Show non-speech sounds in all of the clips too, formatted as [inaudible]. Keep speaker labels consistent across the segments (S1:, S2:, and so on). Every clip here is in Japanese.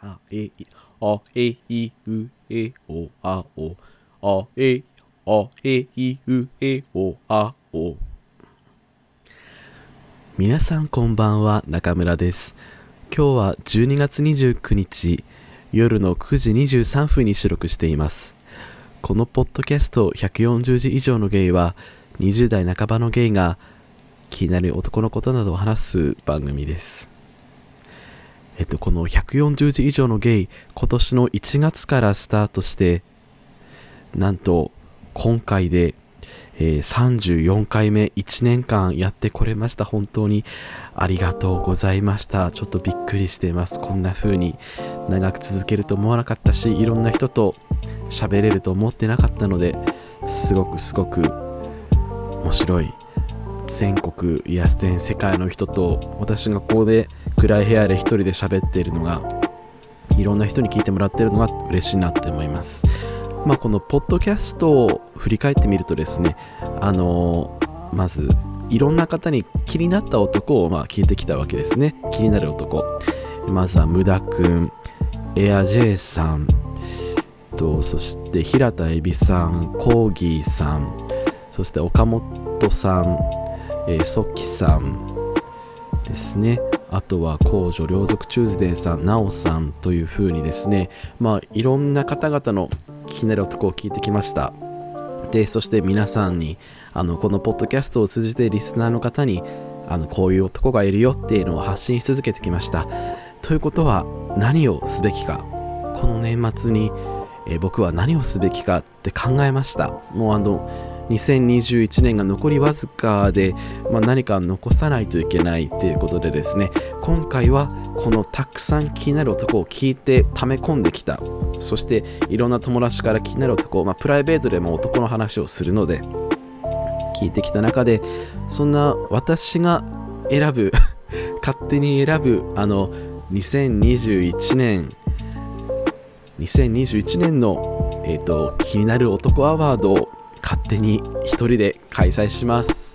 S1: あえいあえいうえおあお。あえあえいうえおあお。皆さんこんばんは中村です。今日は12月29日夜の9時23分に収録しています。このポッドキャスト140字以上のゲイは20代半ばのゲイが気になる男のことなどを話す番組です。えっと、この140字以上のゲイ、今年の1月からスタートして、なんと、今回で、えー、34回目、1年間やってこれました。本当にありがとうございました。ちょっとびっくりしています。こんな風に長く続けると思わなかったし、いろんな人と喋れると思ってなかったので、すごくすごく面白い。全国、いや全世界の人と私がここで暗い部屋で一人で喋っているのがいろんな人に聞いてもらっているのが嬉しいなって思います。まあこのポッドキャストを振り返ってみるとですねあのー、まずいろんな方に気になった男をまあ聞いてきたわけですね。気になる男。まずはムダくんエアジェイさんとそして平田恵美さんコーギーさんそして岡本さん、えー、ソキさんですね。あとは公女両族チューズデーさん、なおさんというふうにですね、まあいろんな方々の気になる男を聞いてきました。で、そして皆さんに、あの、このポッドキャストを通じてリスナーの方に、あの、こういう男がいるよっていうのを発信し続けてきました。ということは、何をすべきか。この年末に、え僕は何をすべきかって考えました。もうあの、2021年が残りわずかで、まあ、何か残さないといけないということでですね今回はこのたくさん気になる男を聞いて溜め込んできた。そしていろんな友達から気になる男、まあ、プライベートでも男の話をするので聞いてきた中でそんな私が選ぶ [laughs] 勝手に選ぶあの2021年2021年の、えーと気になる男アワードを勝手に一人で開催します。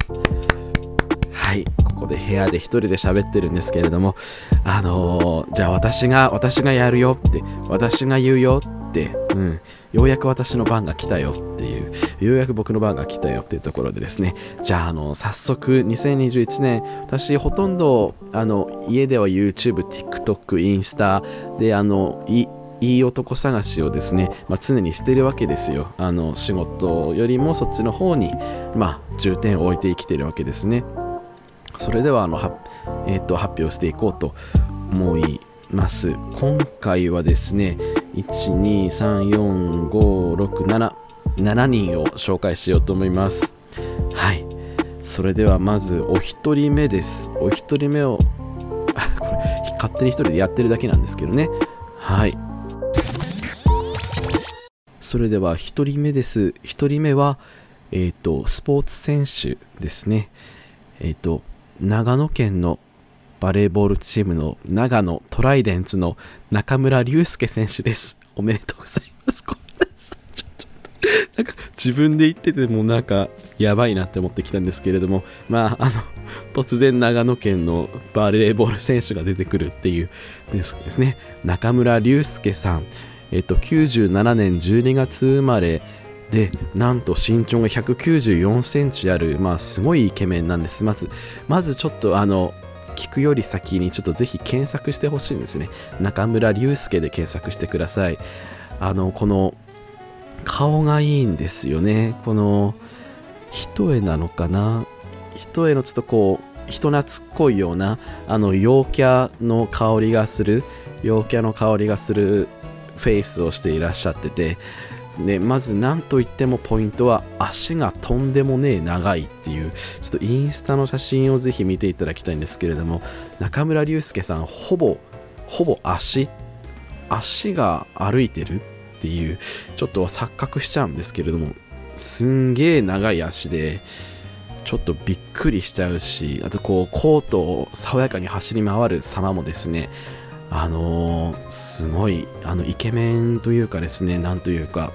S1: はい、ここで部屋で一人で喋ってるんですけれども、あのー、じゃあ私が、私がやるよって、私が言うよって、うん、ようやく私の番が来たよっていう、ようやく僕の番が来たよっていうところでですね、じゃあ、あの、早速、2021年、私、ほとんど、あの、家では YouTube、TikTok、インスタで、あの、いいい男探しをですね、まあ、常にしてるわけですよ。あの仕事よりもそっちの方に、まあ、重点を置いて生きてるわけですね。それではあのは、えーと、発表していこうと思います。今回はですね1234567 7人を紹介しようと思います。はい。それではまずお一人目です。お一人目を [laughs] これ勝手に一人でやってるだけなんですけどね。はい。それでは1人目です。1人目は、えっ、ー、と、スポーツ選手ですね。えっ、ー、と、長野県のバレーボールチームの長野トライデンツの中村隆介選手です。おめでとうございます。ごめんなさい。ちょっと、なんか自分で言っててもなんかやばいなって思ってきたんですけれども、まあ、あの、突然長野県のバレーボール選手が出てくるっていうですね。中村隆介さん。えっと、97年12月生まれでなんと身長が194センチある、まあ、すごいイケメンなんです。まず、まずちょっとあの、聞くより先にちょっとぜひ検索してほしいんですね。中村隆介で検索してください。あの、この顔がいいんですよね。この一重なのかな？一重のちょっとこう、人懐っこいような、あの、陽キャの香りがする、陽キャの香りがするフェイスをしていらっしゃっててでまず何といってもポイントは足がとんでもねえ長いっていうちょっとインスタの写真をぜひ見ていただきたいんですけれども中村隆介さんほぼほぼ足足が歩いてるっていうちょっと錯覚しちゃうんですけれどもすんげえ長い足でちょっとびっくりしちゃうしあとこうコートを爽やかに走り回る様もですねあのー、すごいあのイケメンというかですねなんというか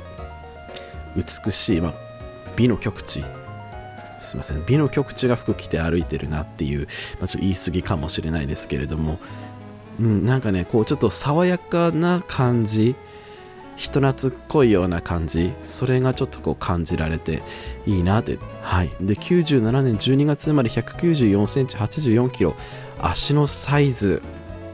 S1: 美しい、まあ、美の極致すいません。美の極致が服着て歩いてるなっていう、まあ、ちょっと言い過ぎかもしれないですけれども。うん、なんかねこうちょっと爽やかな感じ人懐っこいような感じそれがちょっとこう感じられていいなって。はい。で97年12月生まれ1 9 4センチ8 4キロ。足のサイズ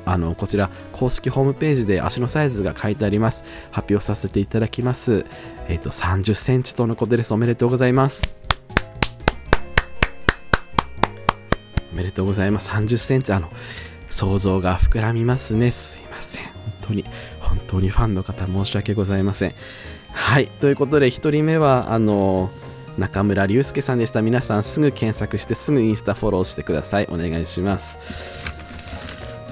S1: あのこちら公式ホームページで足のサイズが書いてあります。発表させていただきます。えっ、と30センチとのことですおめでとうございます。おめでとうございます。30センチあの想像が膨らみますね。すいません。本当に本当にファンの方申し訳ございません。はい。ということで1人目はあの中村隆介さんでした。皆さんすぐ検索してすぐインスタフォローしてください。お願いします。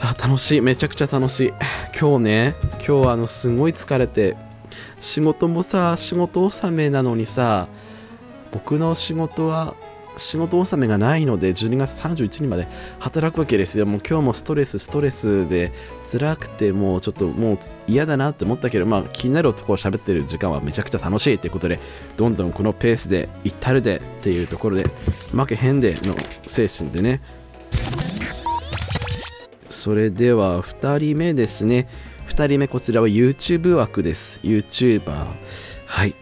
S1: あ楽しい。めちゃくちゃ楽しい。今日ね今日あのすごい疲れて仕事もさ仕事納めなのにさ僕の仕事は仕事納めがないので12月31日まで働くわけですよ。もう今日もストレスストレスで辛くてもうちょっともう嫌だなって思ったけどまあ気になる男を喋ってる時間はめちゃくちゃ楽しい。ということでどんどんこのペースで至るでっていうところで負けへんでの精神でねそれでは2人目ですね2人目こちらは YouTube 枠です YouTuber はい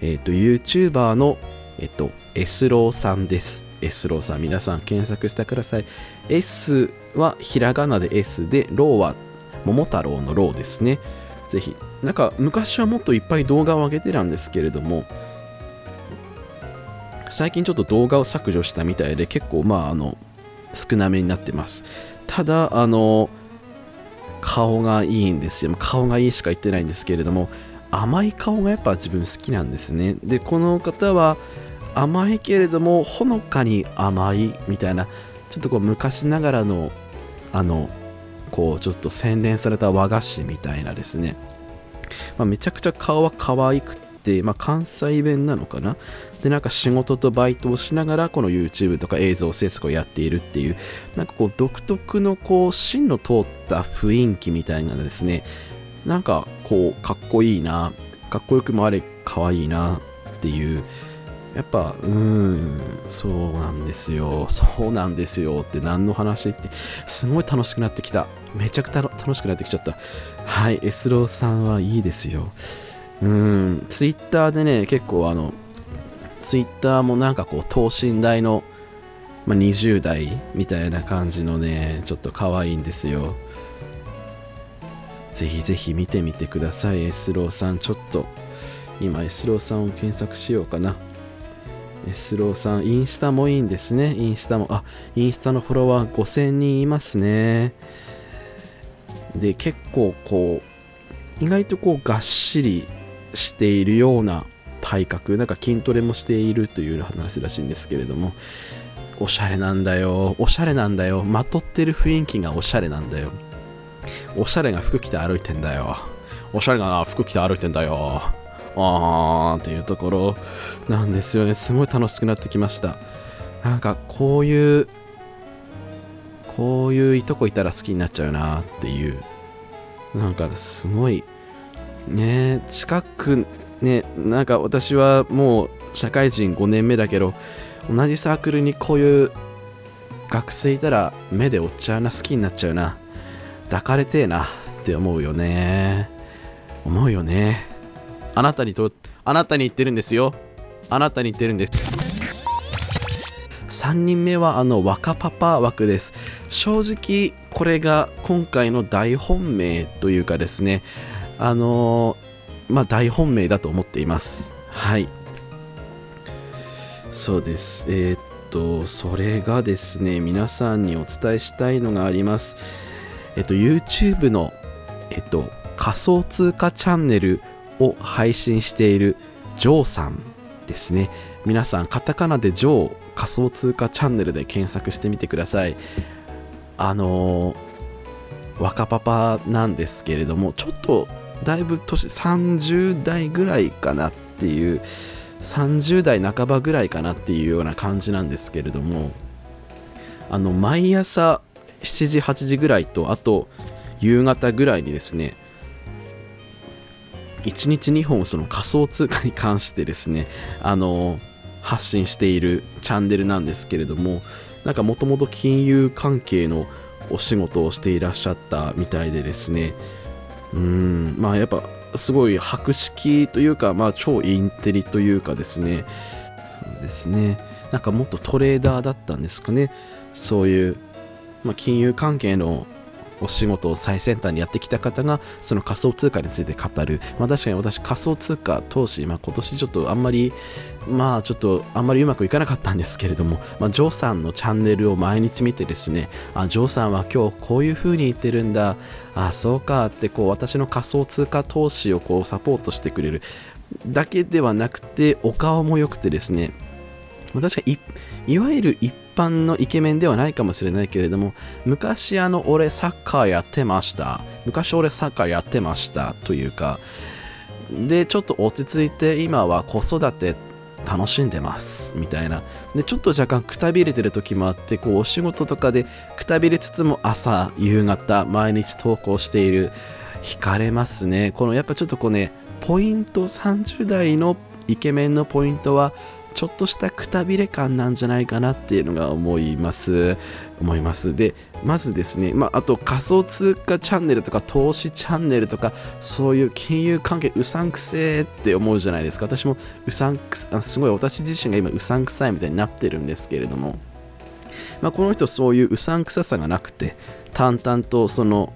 S1: えっ、と YouTuber のえっ、と S ローさんです。S ローさん、皆さん検索してください。S はひらがなで S で、ローは桃太郎のローですね。ぜひ、なんか昔はもっといっぱい動画を上げてたんですけれども、最近ちょっと動画を削除したみたいで、結構まあ、あの、少なめになってます。ただ、あの、顔がいいんですよ。顔がいいしか言ってないんですけれども、甘い顔がやっぱ自分好きなんですね。で、この方は、甘いけれどもほのかに甘いみたいなちょっとこう昔ながらのあのこうちょっと洗練された和菓子みたいなですね、まあ、めちゃくちゃ顔は可愛くて、まあ、関西弁なのかなでなんか仕事とバイトをしながらこの YouTube とか映像制作をやっているっていうなんかこう独特のこう芯の通った雰囲気みたいなのですねなんかこうかっこいいなかっこよくもあれ可愛いなっていうやっぱ、うーん、そうなんですよ、そうなんですよって何の話って、すごい楽しくなってきた。めちゃくちゃ楽しくなってきちゃった。はい、エスローさんはいいですよ。うーん、ツイッターでね、結構あの、ツイッターもなんかこう、等身大の、まあ、20代みたいな感じのね、ちょっと可愛いんですよ。ぜひぜひ見てみてください、エスローさん。ちょっと、今、エスローさんを検索しようかな。エスローさん、インスタもいいんですね。インスタも、あ、インスタのフォロワー5000人いますね。で、結構こう、意外とこう、がっしりしているような体格、なんか筋トレもしているという話らしいんですけれども、おしゃれなんだよ。おしゃれなんだよ。まとってる雰囲気がおしゃれなんだよ。おしゃれが服着て歩いてんだよ。おしゃれが服着て歩いてんだよ。あーっていうところなんですよねすごい楽しくなってきましたなんかこういうこういういとこいたら好きになっちゃうなっていうなんかすごいね近くねなんか私はもう社会人5年目だけど同じサークルにこういう学生いたら目で追っちゃうな好きになっちゃうな抱かれてえなって思うよね思うよねあなたにと、あなたに言ってるんですよ。あなたに言ってるんです。3人目はあの若パパ枠です。正直これが今回の大本命というかですね、あのー、まあ大本命だと思っています。はい。そうです。えー、っと、それがですね、皆さんにお伝えしたいのがあります。えっと、YouTube の、えっと、仮想通貨チャンネルを配信しているジョーさんですね。皆さん、カタカナでジョー仮想通貨チャンネルで検索してみてください。あのー、若パパなんですけれども、ちょっとだいぶ年30代ぐらいかなっていう、30代半ばぐらいかなっていうような感じなんですけれども、あの、毎朝7時、8時ぐらいと、あと夕方ぐらいにですね、1日2本その仮想通貨に関してですねあの発信しているチャンネルなんですけれどもなんかもともと金融関係のお仕事をしていらっしゃったみたいでですねうん。まあやっぱすごい博識というか、まあ、超インテリというかですね。そうですね。なんかもっとトレーダーだったんですかね。そういう、まあ、金融関係のお仕事を最先端にやってきた方がその仮想通貨について語る、まあ、確かに私仮想通貨投資、まあ、今年ちょっとあんまりまあちょっとあんまりうまくいかなかったんですけれども、まあ、ジョーさんのチャンネルを毎日見てですねあジョーさんは今日こういう風に言ってるんだ。あそうかってこう私の仮想通貨投資をこうサポートしてくれる。だけではなくてお顔も良くてですね。確かいいわゆる一般のイケメンではないかもしれないけれども昔あの俺サッカーやってました。昔俺サッカーやってましたというか。でちょっと落ち着いて今は子育て楽しんでますみたいな。でちょっと若干くたびれてる時もあってこうお仕事とかでくたびれつつも朝夕方毎日投稿している惹かれますね。このやっぱちょっとこうねポイント30代のイケメンのポイントはちょっとしたくたびれ感なんじゃないかなっていうのが思います。思います。でまずですね、まあ、あと仮想通貨チャンネルとか投資チャンネルとかそういう金融関係うさんくせーって思うじゃないですか。私もうさんくさすごい私自身が今うさんくさいみたいになってるんですけれども、まあ、この人そういううさんくささがなくて淡々とその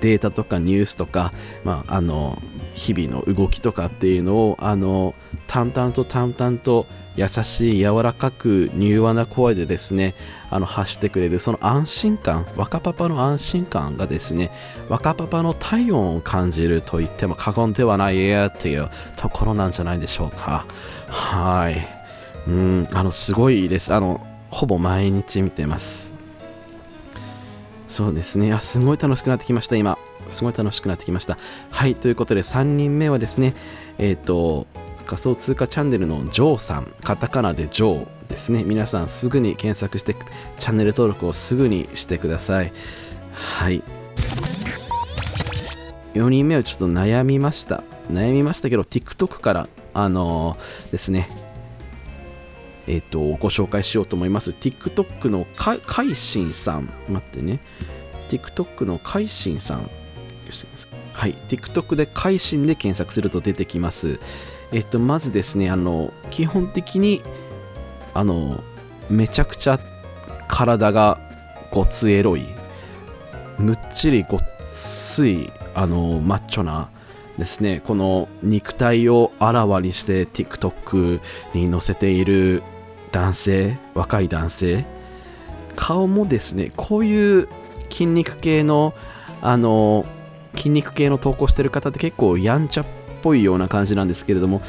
S1: データとかニュースとか、まあ、あの日々の動きとかっていうのをあの淡々と淡々と優しい柔らかく柔和な声でですねあの発してくれるその安心感若パパの安心感がですね若パパの体温を感じると言っても過言ではないやっていうところなんじゃないでしょうか。はい。うんあのすごいです。あのほぼ毎日見てます。そうですね。あすごい楽しくなってきました今。すごい楽しくなってきました。はいということで3人目はですねえっ、ー、と仮想通貨チャンネルのジョーさん、カタカナでジョーですね。皆さんすぐに検索して、チャンネル登録をすぐにしてください。はい。4人目はちょっと悩みました。悩みましたけど、TikTok から、あのー、ですね、えっ、ー、と、ご紹介しようと思います。TikTok のか、かしんさん。待ってね。TikTok のかいしんさん。はい。TikTok でかいしんで検索すると出てきます。えっと、まずですね、あの、基本的に、あの、めちゃくちゃ体がごつエロい、むっちりごっつい、あの、マッチョな、ですね、この肉体をあらわにして TikTok に載せている男性、若い男性、顔もですね、こういう筋肉系の、あの、筋肉系の投稿してる方って結構やんちゃっぽいような感じなんですけれども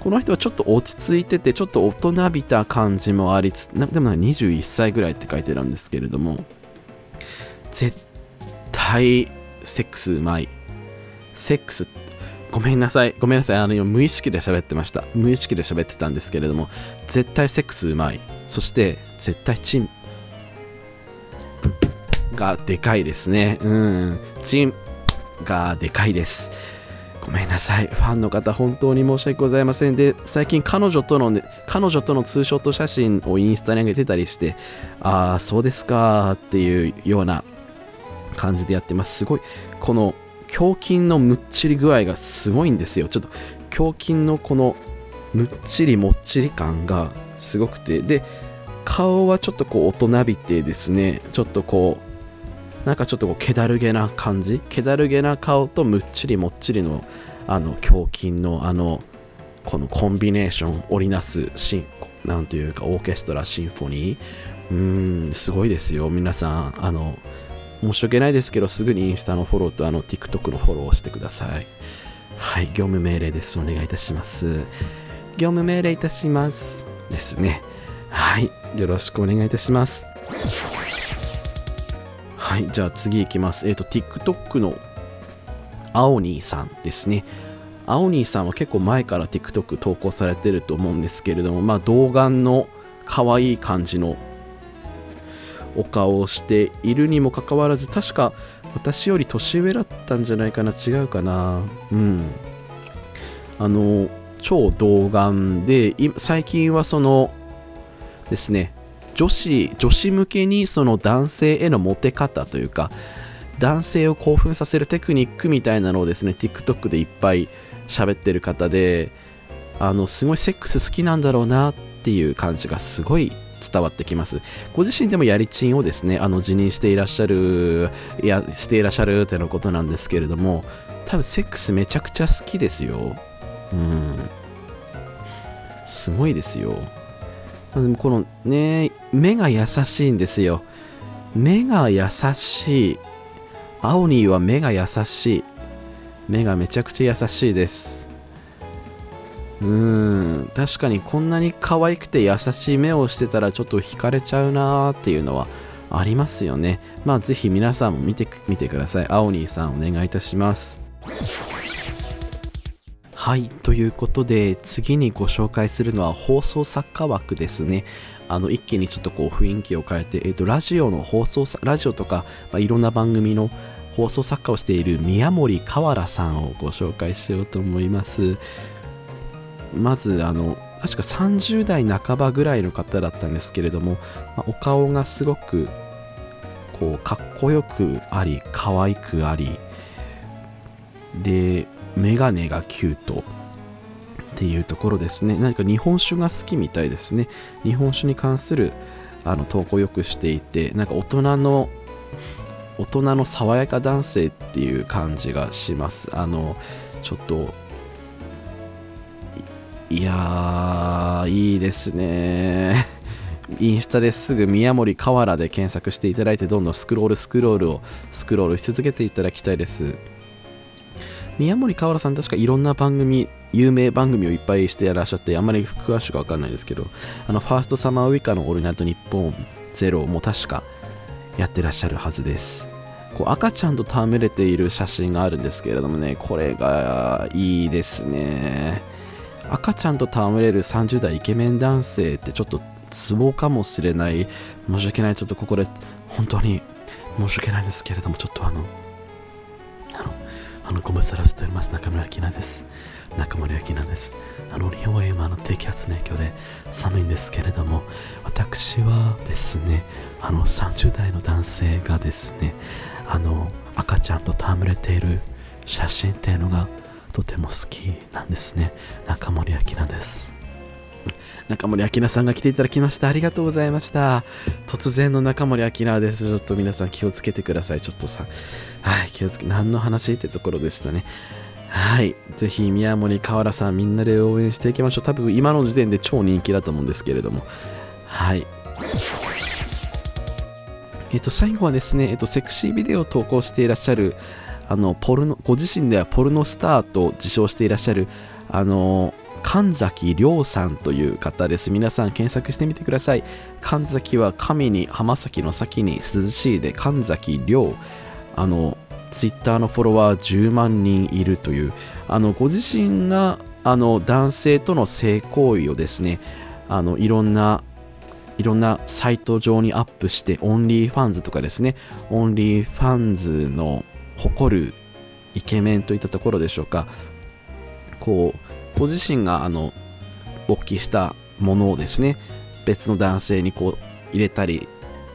S1: この人はちょっと落ち着いててちょっと大人びた感じもありつつでも21歳ぐらいって書いてるんですけれども絶対セックスうまい。セックスごめんなさいごめんなさいあの今無意識で喋ってました。無意識で喋ってたんですけれども絶対セックスうまい。そして絶対チン。がでかいですね。うん。チンがでかいです。ごめんなさい。ファンの方、本当に申し訳ございません。で、最近彼女との、ね、彼女とのツーショット写真をインスタに上げてたりして、ああ、そうですかっていうような感じでやってます。すごい、この胸筋のむっちり具合がすごいんですよ。ちょっと胸筋のこのむっちりもっちり感がすごくて、で、顔はちょっとこう大人びてですね、ちょっとこう、なんかちょっとこう気だるげな感じ？気だるげな顔とむっちりもっちりのあの胸筋のあのこのコンビネーション織りなすシンなんというかオーケストラシンフォニー？うーんすごいですよ皆さん。あの申し訳ないですけどすぐにインスタのフォローとあの TikTok のフォローをしてください。はい業務命令です。お願いいたします。業務命令いたします。ですね。はいよろしくお願いいたします。はい、じゃあ次いきます。えっ、ー、と、TikTok の青兄さんですね。青兄さんは結構前から TikTok 投稿されてると思うんですけれども、まあ童顔の可愛い感じのお顔をしているにもかかわらず、確か私より年上だったんじゃないかな、違うかな。うん。あの、超童顔で、最近はそのですね、女子女子向けにその男性へのモテ方というか男性を興奮させるテクニックみたいなのをですね TikTok でいっぱい喋ってる方であのすごいセックス好きなんだろうなっていう感じがすごい伝わってきます。ご自身でもやりちんをですねあの辞任していらっしゃるいやしていらっしゃるってのことなんですけれども多分セックスめちゃくちゃ好きですよ。うん。すごいですよ。このね目が優しいんですよ。目が優しい。青ニーは目が優しい。目がめちゃくちゃ優しいです。うーん。確かにこんなに可愛くて優しい目をしてたらちょっと惹かれちゃうなーっていうのはありますよね。まあぜひ皆さんも見てみてください。青ニーさんお願いいたします。はいということで次にご紹介するのは放送作家枠ですね。あの一気にちょっとこう雰囲気を変えて、えー、とラジオの放送ラジオとか、まあ、いろんな番組の放送作家をしている宮森河原さんをご紹介しようと思います。まずあの確か30代半ばぐらいの方だったんですけれども、まあ、お顔がすごくこうかっこよくあり可愛くあり。でメガネがキュートっていうところですね。何か日本酒が好きみたいですね。日本酒に関するあの投稿をよくしていてなんか大人の大人の爽やか男性っていう感じがします。あのちょっといやいいですね。インスタですぐ宮森河原で検索していただいてどんどんスクロールスクロールをスクロールし続けていただきたいです。宮森河原さん確かいろんな番組有名番組をいっぱいしてらっしゃってあんまり詳しくわかんないですけどあのファーストサマーウイカのオールナイトニッポンゼロも確かやってらっしゃるはずです。こう赤ちゃんと戯れている写真があるんですけれどもねこれがいいですね。赤ちゃんと戯れる30代イケメン男性ってちょっとツボかもしれない。申し訳ない。ちょっとここで本当に申し訳ないんですけれどもちょっとあのあのご無沙汰しております中村明菜です。中森明菜です。あの日本は今の低気圧の影響で寒いんですけれども私はですねあの30代の男性がですねあの赤ちゃんと戯れている写真っていうのがとても好きなんですね。中森明菜です。中森明菜さんが来ていただきました。ありがとうございました。突然の中森明菜です。ちょっと皆さん気をつけてください。ちょっとさはい気をつけ何の話ってところでしたね。はいぜひ宮森河原さんみんなで応援していきましょう。多分今の時点で超人気だと思うんですけれども。はい。えっと、最後はですね、えっと、セクシービデオを投稿していらっしゃる、あの、ポルノ、ご自身ではポルノスターと自称していらっしゃる、あの、神崎亮さんという方です。皆さん検索してみてください。神崎は神に浜崎の崎に涼しいで神崎亮。あの、ツイッターのフォロワー10万人いるという、あの、ご自身が、あの、男性との性行為をですね、あの、いろんないろんなサイト上にアップして、 OnlyFans とかですね、 OnlyFans の誇るイケメンといったところでしょうか、こう、ご自身があの、勃起したものをですね、別の男性にこう入れたり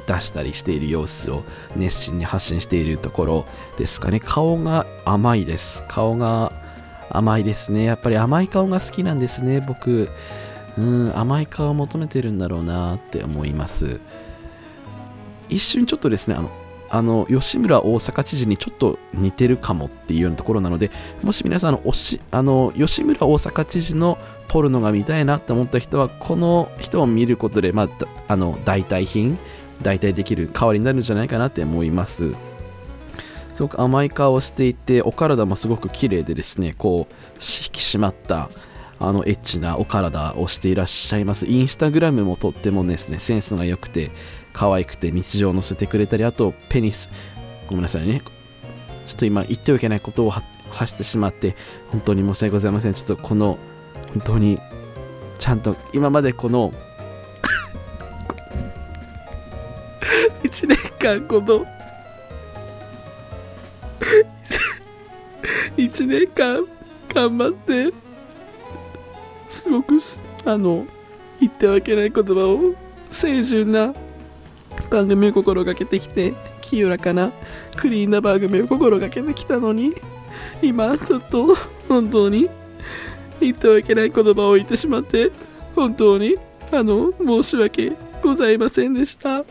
S1: 出したりしている様子を熱心に発信しているところですかね。顔が甘いです。顔が甘いですね。やっぱり甘い顔が好きなんですね、僕。うん甘い顔を求めてるんだろうなって思います一瞬ちょっとですねあのあの吉村大阪知事にちょっと似てるかもっていうようなところなのでもし皆さんのおしあの吉村大阪知事のポルノが見たいなって思った人はこの人を見ることで、まあ、あの代替品代替できる代わりになるんじゃないかなって思いますすごく甘い顔をしていてお体もすごく綺麗でですねこう引き締まったあのエッチなお体をしていらっしゃいます。インスタグラムもとってもですね、センスが良くて、可愛くて日常を載せてくれたり、あとペニス、ごめんなさいね。ちょっと今言ってはいけないことを発してしまって、本当に申し訳ございません。ちょっとこの、本当に、ちゃんと今までこの1年間この1年間頑張ってすごくあの言ってはいけない言葉を清純な番組を心がけてきて清らかなクリーンな番組を心がけてきたのに今ちょっと本当に言ってはいけない言葉を言ってしまって本当にあの申し訳ございませんでした。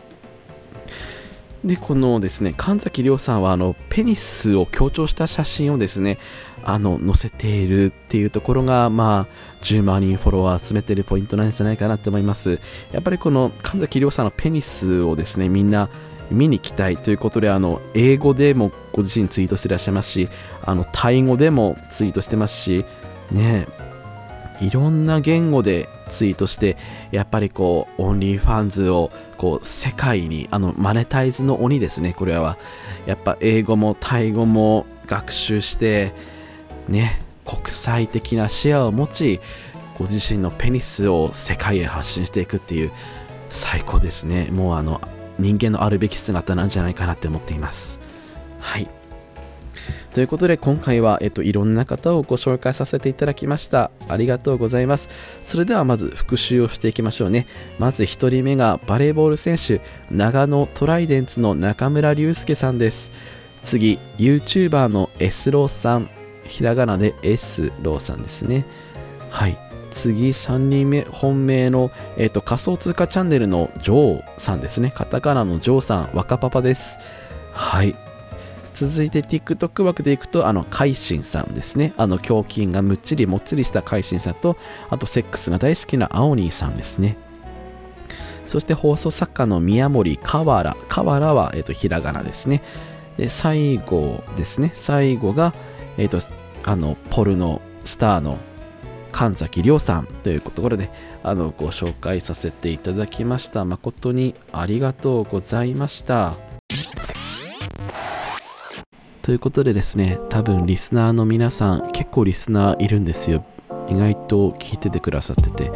S1: でこのですね神崎亮さんはあのペニスを強調した写真をですねあの載せているっていうところがまあ10万人フォロワー集めてるポイントなんじゃないかなって思います。やっぱりこの神崎亮さんのペニスをですねみんな見に来たいということであの英語でもご自身ツイートしてらっしゃいますしあのタイ語でもツイートしてますしねいろんな言語でツイートしてやっぱりこう OnlyFans をこう世界にあのマネタイズの鬼ですねこれは。やっぱ英語もタイ語も学習してね国際的な視野を持ちご自身のペニスを世界へ発信していくっていう最高ですねもうあの人間のあるべき姿なんじゃないかなって思っていますはいということで今回は、えっと、いろんな方をご紹介させていただきました。ありがとうございます。それではまず復習をしていきましょうね。まず1人目がバレーボール選手、長野トライデンツの中村隆介さんです。次、YouTuber の S ローさん。ひらがなで S ローさんですね。はい。次、3人目、本命の、えっと、仮想通貨チャンネルのジョーさんですね。カタカナのジョーさん、若パパです。はい。続いて TikTok 枠でいくと、あの、海進さんですね。あの、胸筋がむっちりもっちりした海進さんと、あと、セックスが大好きな青兄さんですね。そして放送作家の宮森河原。河原は、えっ、ー、と、ひらがなですね。で、最後ですね。最後が、えっ、ー、と、あの、ポルノスターの神崎亮さんというところで、あの、ご紹介させていただきました。誠にありがとうございました。ということでですね、多分リスナーの皆さん、結構リスナーいるんですよ。意外と聞いててくださってて。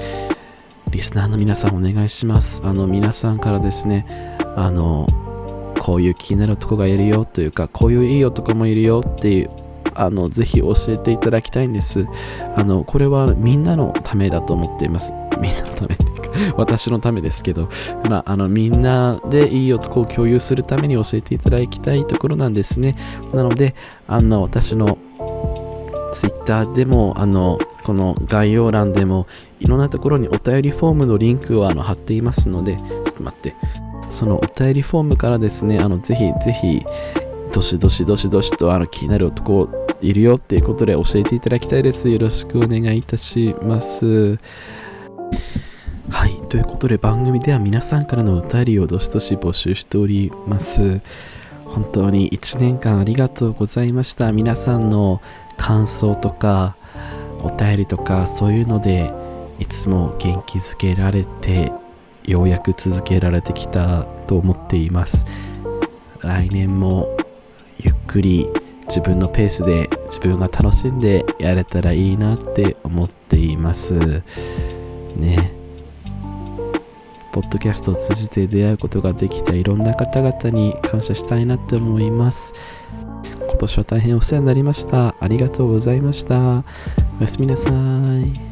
S1: リスナーの皆さんお願いします。あの、皆さんからですね、あの、こういう気になる男がいるよというか、こういういい男もいるよっていう、あの、ぜひ教えていただきたいんです。あの、これはみんなのためだと思っています。[laughs] みんなのため。[laughs] 私のためですけど、まあ、あのみんなでいい男を共有するために教えていただきたいところなんですね。なので、あの私の Twitter でも、あのこの概要欄でも、いろんなところにお便りフォームのリンクをあの貼っていますので、ちょっと待って、そのお便りフォームからですね、あのぜひぜひ、どしどしどしどしとあの気になる男をいるよっていうことで教えていただきたいです。よろしくお願いいたします。はい。ということで番組では皆さんからのお便りをどしどし募集しております。本当に1年間ありがとうございました。皆さんの感想とかお便りとかそういうのでいつも元気づけられてようやく続けられてきたと思っています。来年もゆっくり自分のペースで自分が楽しんでやれたらいいなって思っています。ね。ポッドキャストを通じて出会うことができたいろんな方々に感謝したいなって思います。今年は大変お世話になりました。ありがとうございました。おやすみなさい。